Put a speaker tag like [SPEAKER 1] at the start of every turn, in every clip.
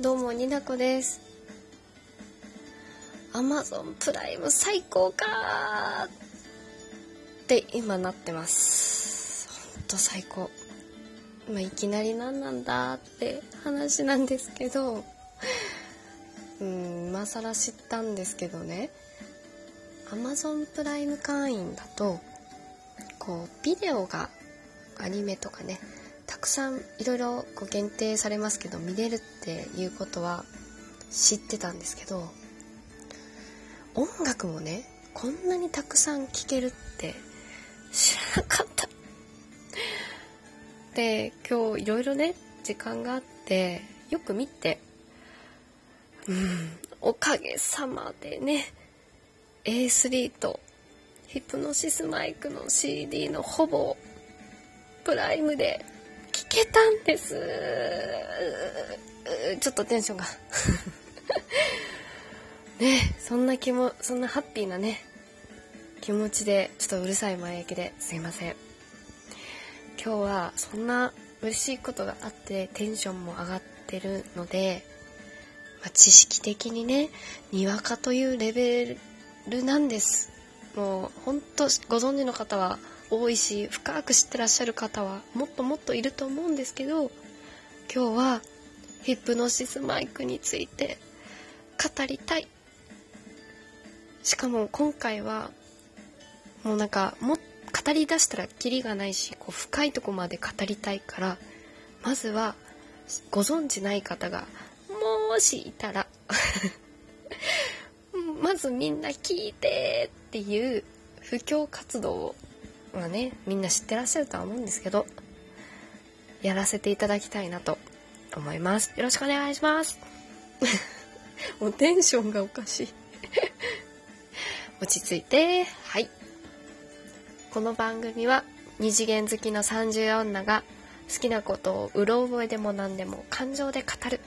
[SPEAKER 1] どうもになこです。アマゾンプライム最高かって今なってます。ほんと最高。まあいきなり何なんだって話なんですけど。うん今更知ったんですけどね。アマゾンプライム会員だとこうビデオがアニメとかねたくさんいろいろこう限定されますけど見れるっていうことは知ってたんですけど音楽もねこんなにたくさん聴けるって知らなかった。で今日いろいろね時間があってよく見てうんおかげさまでね A3 とヒプノシスマイクの CD のほぼプライムで聞けたんです。ちょっとテンションが。ねそんな気もそんなハッピーなね気持ちでちょっとうるさい前焼きですいません。今日はそんな嬉しいことがあってテンションも上がってるので、まあ、知識的にねにわかというレベルなんです。もう本当ご存知の方は多いし深く知ってらっしゃる方はもっともっといると思うんですけど今日はヒプノシスマイクについて語りたい。しかも今回はもうなんかも語りだしたらキリがないしこう深いとこまで語りたいからまずはご存知ない方がもしいたら まずみんな聞いてっていう布教活動をまあねみんな知ってらっしゃるとは思うんですけどやらせていただきたいなと思います。よろしくお願いします。もうテンションがおかしい。落ち着いて。はい。この番組は二次元好きの30女が好きなことをうろ覚えでも何でも感情で語る。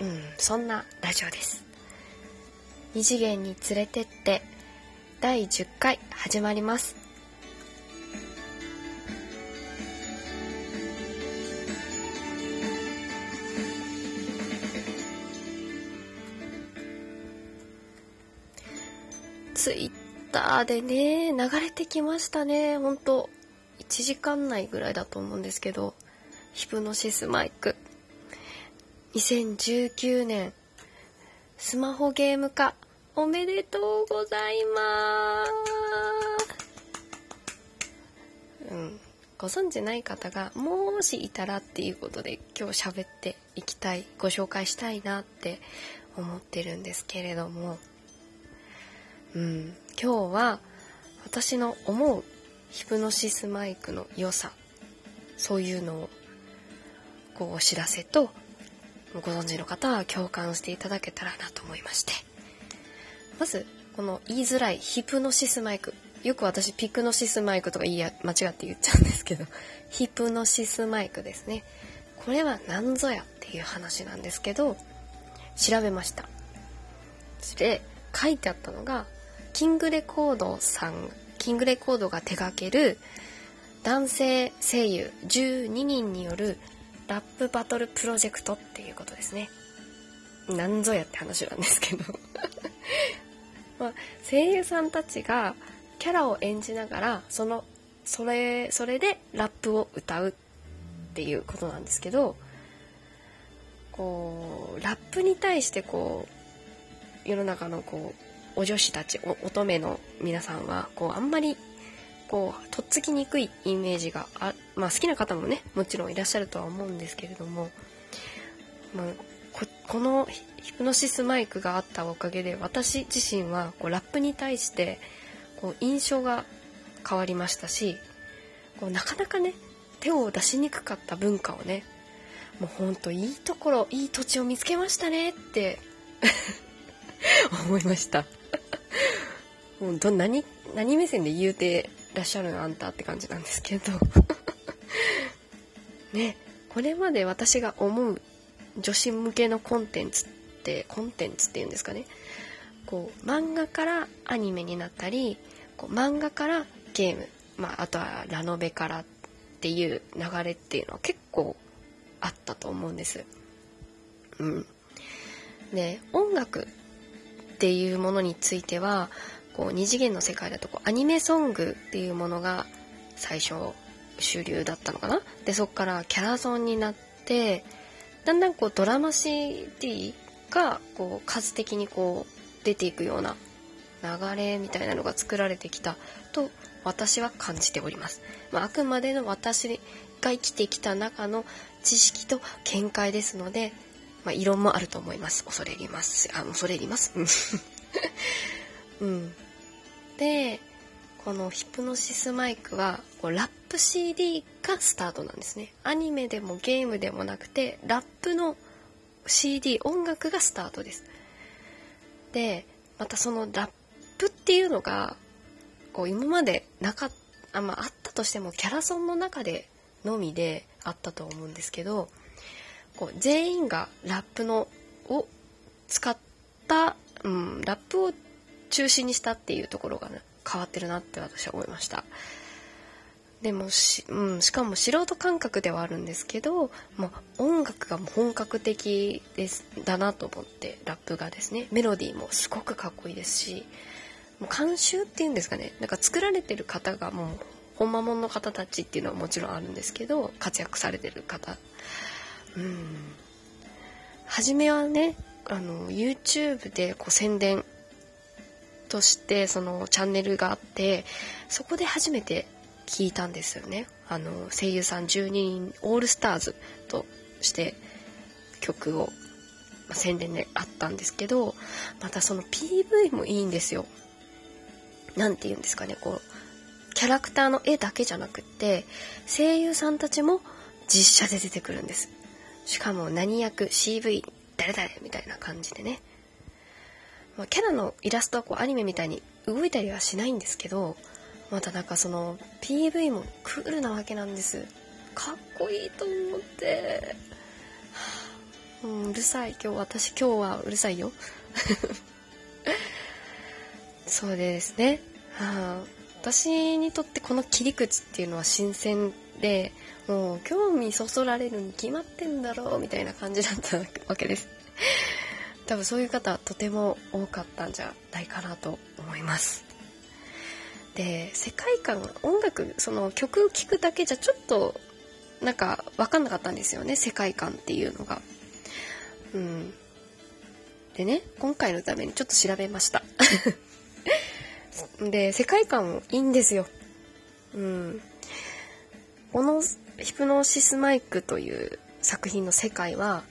[SPEAKER 1] うんそんなラジオです。二次元に連れてって第10回始まります。ツイッターでね、流れてきましたね。ほんと、1時間内ぐらいだと思うんですけど、ヒプノシスマイク。2019年、スマホゲーム化、おめでとうございます。うん。ご存知ない方がもしいたらっていうことで今日喋っていきたい、ご紹介したいなって思ってるんですけれども、うん、今日は私の思うヒプノシスマイクの良さそういうのをこうお知らせとご存知の方は共感していただけたらなと思いまして。まずこの言いづらいヒプノシスマイク。よく私ピクノシスマイクとか言いや間違って言っちゃうんですけど ヒプノシスマイクですね。これは何ぞやっていう話なんですけど調べました。で書いてあったのがキングレコードさんキングレコードが手掛ける男性声優12人によるラップバトルプロジェクトっていうことですね。なんぞやって話なんですけど まあ、声優さんたちがキャラを演じながらそのそれそれでラップを歌うっていうことなんですけどこうラップに対してこう世の中のこうお女子たち乙女の皆さんはこうあんまりこうとっつきにくいイメージがあまあ好きな方もねもちろんいらっしゃるとは思うんですけれども、まあ、ここのヒプノシスマイクがあったおかげで私自身はこうラップに対してこう印象が変わりましたしこうなかなかね手を出しにくかった文化をねもうほんといいところいい土地を見つけましたねって 思いました。もうど何何目線で言うてらっしゃるのあんたって感じなんですけど。ねこれまで私が思う女子向けのコンテンツってコンテンツっていうんですかね。こう漫画からアニメになったりこう漫画からゲーム、まあ、あとはラノベからっていう流れっていうのは結構あったと思うんです。うん、で音楽っていうものについてはこう二次元の世界だとこうアニメソングっていうものが最初主流だったのかな？でそこからキャラソンになってだんだんこうドラマ CD がこう数的にこう出ていくような流れみたいなのが作られてきたと私は感じております。まあ、あくまでの私が生きてきた中の知識と見解ですので、まあ、異論もあると思います。恐れ入ります。あ、恐れ入ります？うん。で、このヒプノシスマイクはこうラップ CD がスタートなんですね。アニメでもゲームでもなくて、ラップの CD、音楽がスタートです。で、またそのラップっていうのが、こう今までなかったあ、ま、あったとしてもキャラソンの中でのみであったと思うんですけどこう全員がラップのを使った、うん、ラップを中心にしたっていうところが、ね、変わってるなって私は思いました。でもし,、うん、しかも素人感覚ではあるんですけど、まあ、音楽が本格的ですだなと思ってラップがですねメロディーもすごくかっこいいですしもう監修っていうんですかねなんか作られてる方がもう本間もんの方たちっていうのはもちろんあるんですけど活躍されてる方うん。初めはねあの YouTube でこう宣伝としてそのチャンネルがあってそこで初めて聞いたんですよね。あの声優さん12人オールスターズとして曲を、まあ、宣伝であったんですけどまたその PV もいいんですよ。何て言うんですかねこうキャラクターの絵だけじゃなくって声優さんたちも実写で出てくるんです。しかも何役 CV 誰々みたいな感じでね、まあ、キャラのイラストはこうアニメみたいに動いたりはしないんですけどまたなんかその PV もクールなわけなんです。かっこいいと思って、うん、うるさい。今日私今日はうるさいよ。そうですね、はあ私にとってこの切り口っていうのは新鮮でもう興味そそられるに決まってんだろうみたいな感じだったわけです。多分そういう方とても多かったんじゃないかなと思います。で世界観音楽その曲を聴くだけじゃちょっとなんか分かんなかったんですよね世界観っていうのが。うん。でね今回のためにちょっと調べました。で、世界観いいんですよ。うん。このヒプノシスマイクという作品の世界は、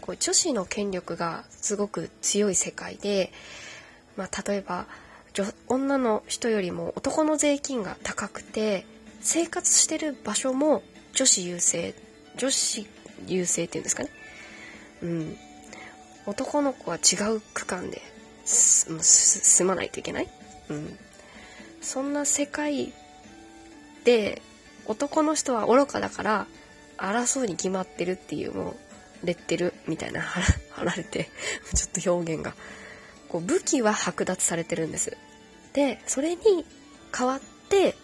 [SPEAKER 1] こう女子の権力がすごく強い世界で、まあ、例えば女の人よりも男の税金が高くて生活してる場所も女子優勢女子優勢っていうんですかね。うん。男の子は違う区間で住まないといけない。うん、そんな世界で男の人は愚かだから争うに決まってるっていうもうレッテルみたいな貼られて ちょっと表現が。こう武器は剥奪されてるんです。でそれに代わって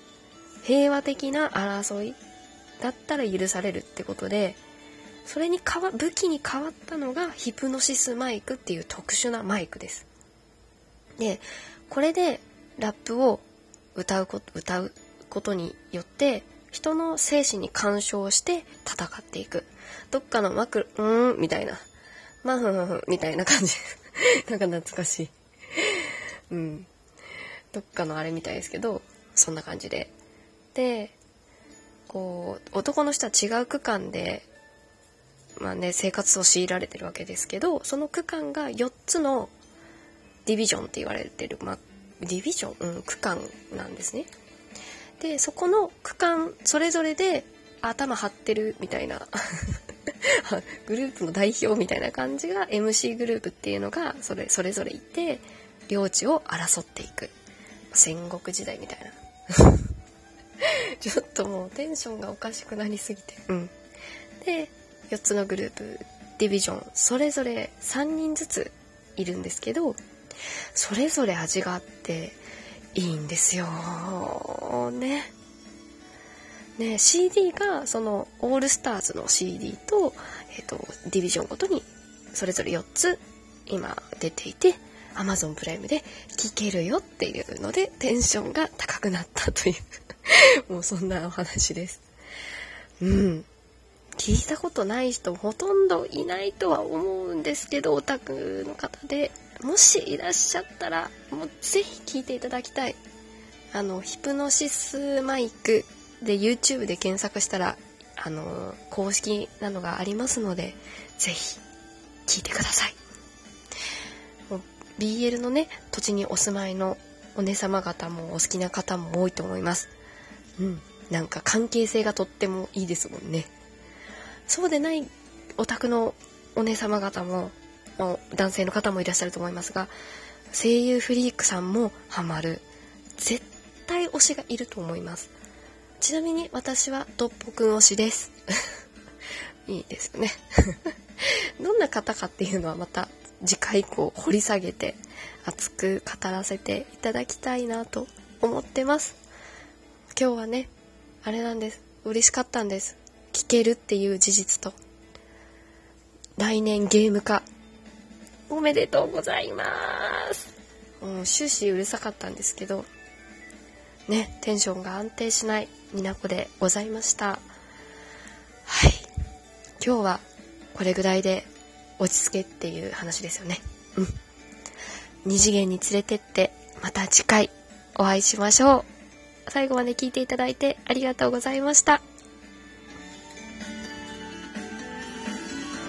[SPEAKER 1] 平和的な争いだったら許されるってことでそれに変わ武器に変わったのがヒプノシスマイクっていう特殊なマイクです。でこれでラップを歌うこと歌うことによって人の精神に干渉して戦っていく。どっかのマクうーんみたいな。まあふんふんふんみたいな感じ。なんか懐かしい。うん。どっかのあれみたいですけどそんな感じで。でこう男の人は違う区間でまあね生活を強いられてるわけですけどその区間が4つのディビジョンって言われてる、まあ、ディビジョン、うん、区間なんですね。でそこの区間それぞれで頭張ってるみたいな。グループの代表みたいな感じが MC グループっていうのがそれそれぞれいて領地を争っていく。戦国時代みたいな。ちょっともうテンションがおかしくなりすぎて。うん。で4つのグループディビジョン。それぞれ3人ずついるんですけどそれぞれ味があっていいんですよね。ね CD がそのオールスターズの CD と,、えーと、ディビジョンごとにそれぞれ4つ今出ていて Amazon プライムで聞けるよっていうのでテンションが高くなったという もうそんなお話です。うん。聞いたことない人ほとんどいないとは思うんですけど、オタクの方で、もしいらっしゃったら、もうぜひ聞いていただきたい。あの、ヒプノシスマイクで YouTube で検索したら、あの、公式なのがありますので、ぜひ聞いてください。BL のね、土地にお住まいのお姉様方もお好きな方も多いと思います。うん。なんか関係性がとってもいいですもんね。そうでないお宅のお姉様方も、男性の方もいらっしゃると思いますが、声優フリークさんもハマる。絶対推しがいると思います。ちなみに私はトッポくん推しです。いいですよね。どんな方かっていうのはまた次回以降掘り下げて熱く語らせていただきたいなと思ってます。今日はね、あれなんです。嬉しかったんです。聞けるっていう事実と。来年ゲーム化。おめでとうございます。もう終始うるさかったんですけど、ね、テンションが安定しないみなこでございました。はい。今日はこれぐらいで落ち着けっていう話ですよね。うん。二次元に連れてって、また次回お会いしましょう。最後まで聞いていただいてありがとうございました。